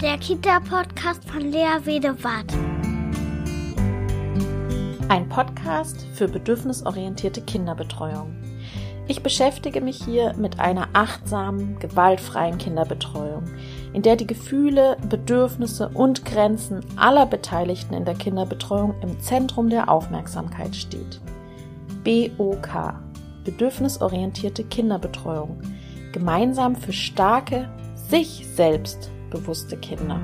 der Kita-Podcast von Lea Wedewart. Ein Podcast für bedürfnisorientierte Kinderbetreuung. Ich beschäftige mich hier mit einer achtsamen, gewaltfreien Kinderbetreuung, in der die Gefühle, Bedürfnisse und Grenzen aller Beteiligten in der Kinderbetreuung im Zentrum der Aufmerksamkeit steht. BOK Bedürfnisorientierte Kinderbetreuung. Gemeinsam für starke, sich selbst bewusste Kinder.